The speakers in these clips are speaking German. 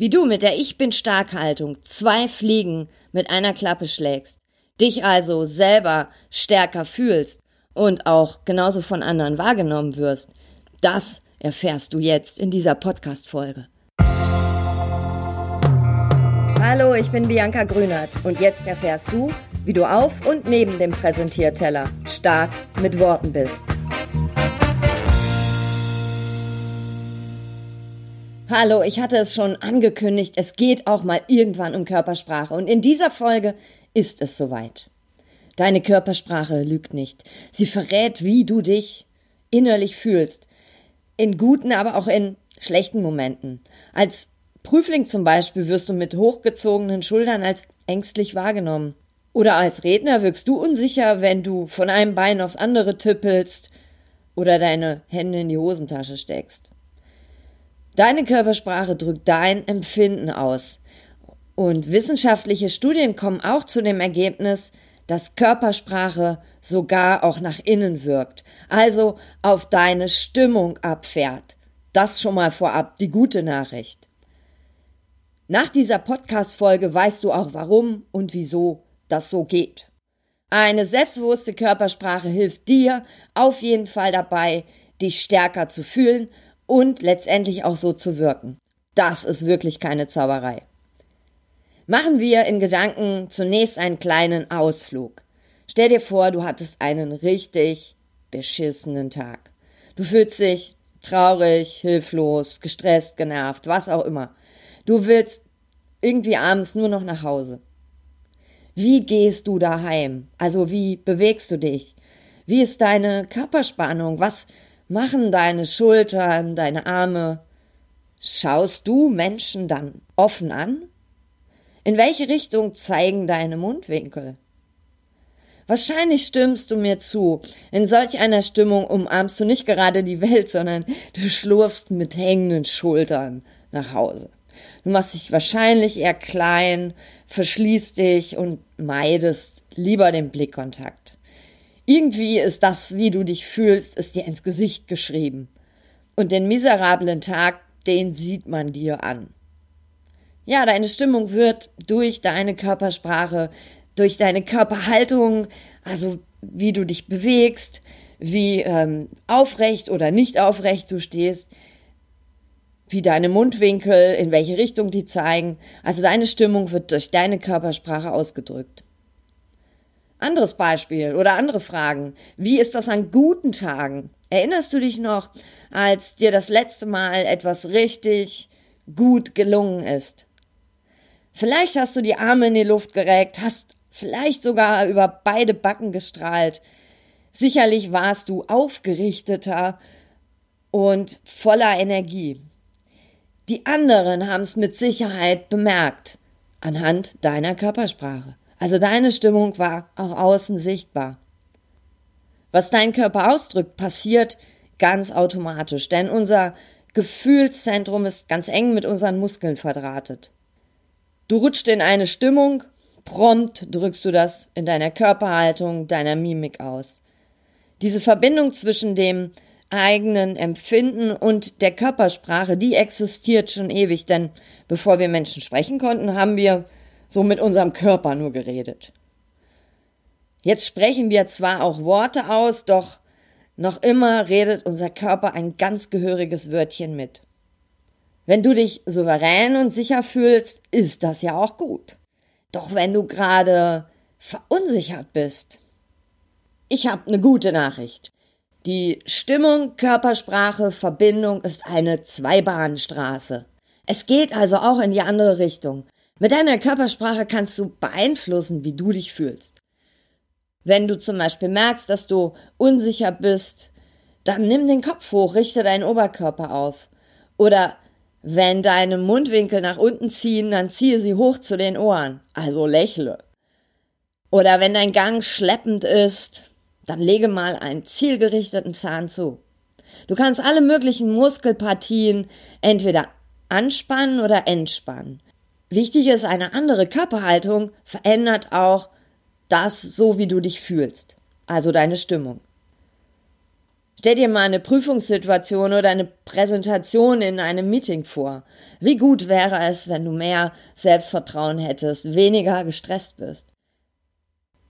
Wie du mit der Ich bin stark Haltung zwei Fliegen mit einer Klappe schlägst, dich also selber stärker fühlst und auch genauso von anderen wahrgenommen wirst, das erfährst du jetzt in dieser Podcast-Folge. Hallo, ich bin Bianca Grünert und jetzt erfährst du, wie du auf und neben dem Präsentierteller stark mit Worten bist. Hallo, ich hatte es schon angekündigt, es geht auch mal irgendwann um Körpersprache und in dieser Folge ist es soweit. Deine Körpersprache lügt nicht. Sie verrät, wie du dich innerlich fühlst. In guten, aber auch in schlechten Momenten. Als Prüfling zum Beispiel wirst du mit hochgezogenen Schultern als ängstlich wahrgenommen. Oder als Redner wirkst du unsicher, wenn du von einem Bein aufs andere tippelst oder deine Hände in die Hosentasche steckst. Deine Körpersprache drückt dein Empfinden aus. Und wissenschaftliche Studien kommen auch zu dem Ergebnis, dass Körpersprache sogar auch nach innen wirkt, also auf deine Stimmung abfährt. Das schon mal vorab die gute Nachricht. Nach dieser Podcast-Folge weißt du auch warum und wieso das so geht. Eine selbstbewusste Körpersprache hilft dir auf jeden Fall dabei, dich stärker zu fühlen und letztendlich auch so zu wirken. Das ist wirklich keine Zauberei. Machen wir in Gedanken zunächst einen kleinen Ausflug. Stell dir vor, du hattest einen richtig beschissenen Tag. Du fühlst dich traurig, hilflos, gestresst, genervt, was auch immer. Du willst irgendwie abends nur noch nach Hause. Wie gehst du daheim? Also wie bewegst du dich? Wie ist deine Körperspannung? Was machen deine Schultern, deine Arme. Schaust du Menschen dann offen an? In welche Richtung zeigen deine Mundwinkel? Wahrscheinlich stimmst du mir zu. In solch einer Stimmung umarmst du nicht gerade die Welt, sondern du schlurfst mit hängenden Schultern nach Hause. Du machst dich wahrscheinlich eher klein, verschließt dich und meidest lieber den Blickkontakt. Irgendwie ist das, wie du dich fühlst, ist dir ins Gesicht geschrieben. Und den miserablen Tag, den sieht man dir an. Ja, deine Stimmung wird durch deine Körpersprache, durch deine Körperhaltung, also wie du dich bewegst, wie ähm, aufrecht oder nicht aufrecht du stehst, wie deine Mundwinkel, in welche Richtung die zeigen. Also deine Stimmung wird durch deine Körpersprache ausgedrückt. Anderes Beispiel oder andere Fragen. Wie ist das an guten Tagen? Erinnerst du dich noch, als dir das letzte Mal etwas richtig gut gelungen ist? Vielleicht hast du die Arme in die Luft gereckt, hast vielleicht sogar über beide Backen gestrahlt. Sicherlich warst du aufgerichteter und voller Energie. Die anderen haben es mit Sicherheit bemerkt anhand deiner Körpersprache. Also deine Stimmung war auch außen sichtbar. Was dein Körper ausdrückt, passiert ganz automatisch, denn unser Gefühlszentrum ist ganz eng mit unseren Muskeln verdrahtet. Du rutscht in eine Stimmung, prompt drückst du das in deiner Körperhaltung, deiner Mimik aus. Diese Verbindung zwischen dem eigenen Empfinden und der Körpersprache, die existiert schon ewig, denn bevor wir Menschen sprechen konnten, haben wir so mit unserem Körper nur geredet. Jetzt sprechen wir zwar auch Worte aus, doch noch immer redet unser Körper ein ganz gehöriges Wörtchen mit. Wenn du dich souverän und sicher fühlst, ist das ja auch gut. Doch wenn du gerade verunsichert bist, ich habe eine gute Nachricht. Die Stimmung, Körpersprache, Verbindung ist eine Zweibahnstraße. Es geht also auch in die andere Richtung. Mit deiner Körpersprache kannst du beeinflussen, wie du dich fühlst. Wenn du zum Beispiel merkst, dass du unsicher bist, dann nimm den Kopf hoch, richte deinen Oberkörper auf. Oder wenn deine Mundwinkel nach unten ziehen, dann ziehe sie hoch zu den Ohren, also lächle. Oder wenn dein Gang schleppend ist, dann lege mal einen zielgerichteten Zahn zu. Du kannst alle möglichen Muskelpartien entweder anspannen oder entspannen. Wichtig ist, eine andere Körperhaltung verändert auch das so, wie du dich fühlst, also deine Stimmung. Stell dir mal eine Prüfungssituation oder eine Präsentation in einem Meeting vor. Wie gut wäre es, wenn du mehr Selbstvertrauen hättest, weniger gestresst bist?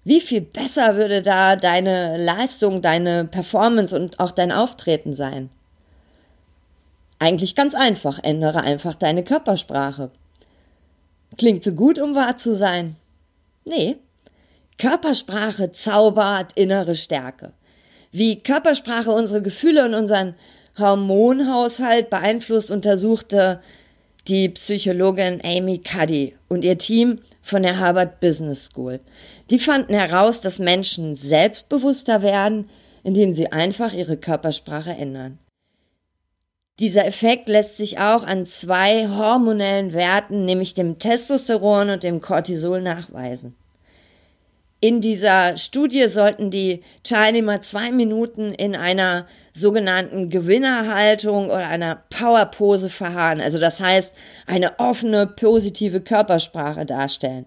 Wie viel besser würde da deine Leistung, deine Performance und auch dein Auftreten sein? Eigentlich ganz einfach, ändere einfach deine Körpersprache. Klingt so gut, um wahr zu sein? Nee. Körpersprache zaubert innere Stärke. Wie Körpersprache unsere Gefühle und unseren Hormonhaushalt beeinflusst, untersuchte die Psychologin Amy Cuddy und ihr Team von der Harvard Business School. Die fanden heraus, dass Menschen selbstbewusster werden, indem sie einfach ihre Körpersprache ändern. Dieser Effekt lässt sich auch an zwei hormonellen Werten, nämlich dem Testosteron und dem Cortisol, nachweisen. In dieser Studie sollten die Teilnehmer zwei Minuten in einer sogenannten Gewinnerhaltung oder einer Powerpose verharren. Also das heißt, eine offene, positive Körpersprache darstellen.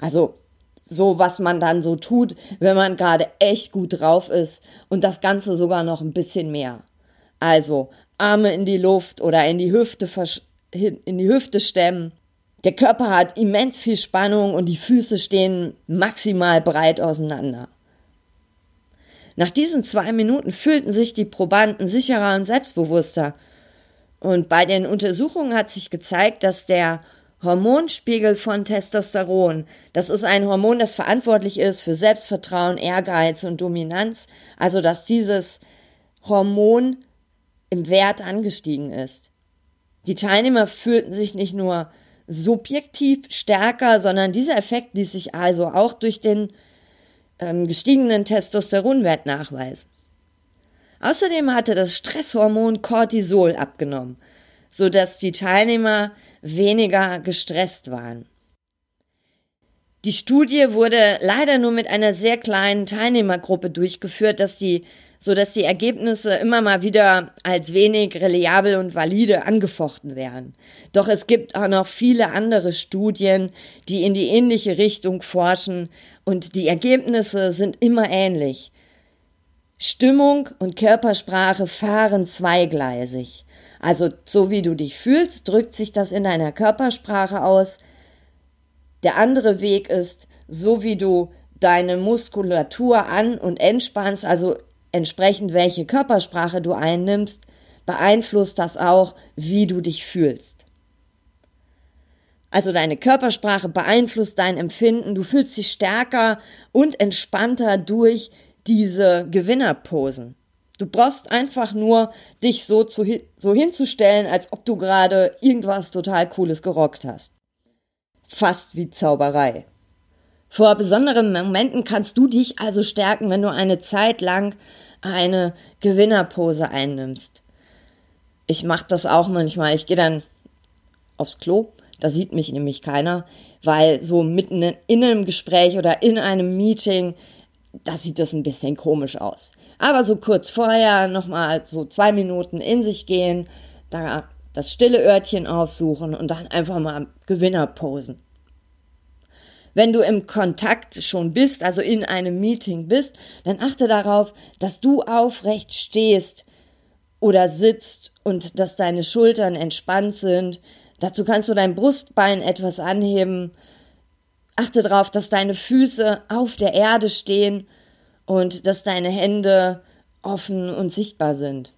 Also so, was man dann so tut, wenn man gerade echt gut drauf ist und das Ganze sogar noch ein bisschen mehr. Also Arme in die Luft oder in die Hüfte, in die Hüfte stemmen der Körper hat immens viel Spannung und die Füße stehen maximal breit auseinander. Nach diesen zwei Minuten fühlten sich die Probanden sicherer und selbstbewusster. Und bei den Untersuchungen hat sich gezeigt, dass der Hormonspiegel von Testosteron, das ist ein Hormon, das verantwortlich ist für Selbstvertrauen, Ehrgeiz und Dominanz, also dass dieses Hormon im Wert angestiegen ist. Die Teilnehmer fühlten sich nicht nur subjektiv stärker, sondern dieser Effekt ließ sich also auch durch den ähm, gestiegenen Testosteronwert nachweisen. Außerdem hatte das Stresshormon Cortisol abgenommen, sodass die Teilnehmer weniger gestresst waren. Die Studie wurde leider nur mit einer sehr kleinen Teilnehmergruppe durchgeführt, dass die so dass die Ergebnisse immer mal wieder als wenig reliabel und valide angefochten werden. Doch es gibt auch noch viele andere Studien, die in die ähnliche Richtung forschen und die Ergebnisse sind immer ähnlich. Stimmung und Körpersprache fahren zweigleisig. Also so wie du dich fühlst, drückt sich das in deiner Körpersprache aus. Der andere Weg ist, so wie du deine Muskulatur an und entspannst, also entsprechend welche Körpersprache du einnimmst, beeinflusst das auch, wie du dich fühlst. Also deine Körpersprache beeinflusst dein Empfinden, du fühlst dich stärker und entspannter durch diese Gewinnerposen. Du brauchst einfach nur dich so, zu, so hinzustellen, als ob du gerade irgendwas total Cooles gerockt hast. Fast wie Zauberei. Vor besonderen Momenten kannst du dich also stärken, wenn du eine Zeit lang eine Gewinnerpose einnimmst. Ich mache das auch manchmal. Ich gehe dann aufs Klo, da sieht mich nämlich keiner, weil so mitten in einem Gespräch oder in einem Meeting, da sieht das ein bisschen komisch aus. Aber so kurz vorher nochmal so zwei Minuten in sich gehen, da das stille Örtchen aufsuchen und dann einfach mal Gewinner posen. Wenn du im Kontakt schon bist, also in einem Meeting bist, dann achte darauf, dass du aufrecht stehst oder sitzt und dass deine Schultern entspannt sind. Dazu kannst du dein Brustbein etwas anheben. Achte darauf, dass deine Füße auf der Erde stehen und dass deine Hände offen und sichtbar sind.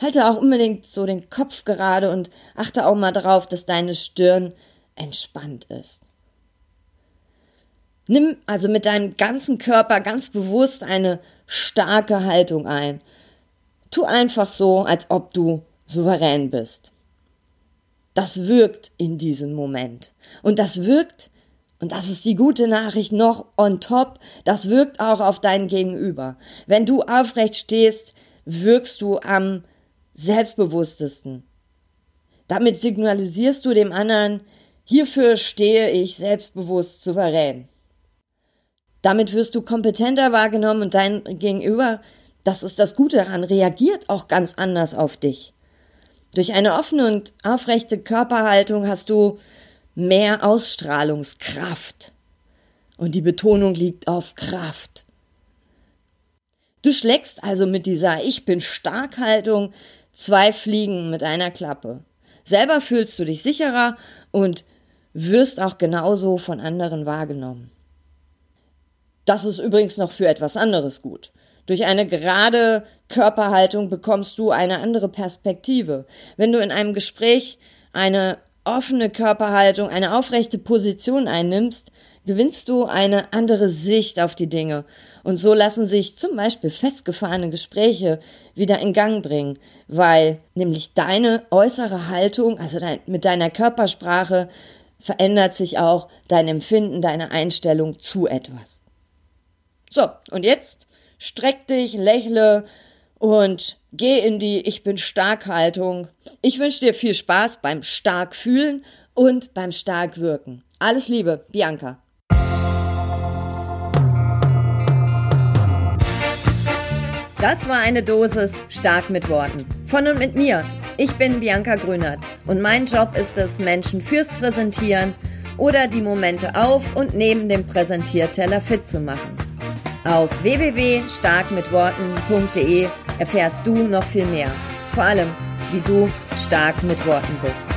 Halte auch unbedingt so den Kopf gerade und achte auch mal darauf, dass deine Stirn entspannt ist. Nimm also mit deinem ganzen Körper ganz bewusst eine starke Haltung ein. Tu einfach so, als ob du souverän bist. Das wirkt in diesem Moment. Und das wirkt, und das ist die gute Nachricht noch on top, das wirkt auch auf dein Gegenüber. Wenn du aufrecht stehst, wirkst du am selbstbewusstesten. Damit signalisierst du dem anderen, hierfür stehe ich selbstbewusst souverän. Damit wirst du kompetenter wahrgenommen und dein Gegenüber, das ist das Gute daran, reagiert auch ganz anders auf dich. Durch eine offene und aufrechte Körperhaltung hast du mehr Ausstrahlungskraft. Und die Betonung liegt auf Kraft. Du schlägst also mit dieser Ich bin stark Haltung zwei Fliegen mit einer Klappe. Selber fühlst du dich sicherer und wirst auch genauso von anderen wahrgenommen. Das ist übrigens noch für etwas anderes gut. Durch eine gerade Körperhaltung bekommst du eine andere Perspektive. Wenn du in einem Gespräch eine offene Körperhaltung, eine aufrechte Position einnimmst, gewinnst du eine andere Sicht auf die Dinge. Und so lassen sich zum Beispiel festgefahrene Gespräche wieder in Gang bringen, weil nämlich deine äußere Haltung, also dein, mit deiner Körpersprache, verändert sich auch dein Empfinden, deine Einstellung zu etwas. So, und jetzt streck dich, lächle und geh in die Ich bin stark Haltung. Ich wünsche dir viel Spaß beim stark fühlen und beim stark wirken. Alles Liebe, Bianca. Das war eine Dosis stark mit Worten. Von und mit mir. Ich bin Bianca Grünert und mein Job ist es, Menschen fürs Präsentieren oder die Momente auf und neben dem Präsentierteller fit zu machen. Auf www.starkmitworten.de erfährst du noch viel mehr. Vor allem, wie du stark mit Worten bist.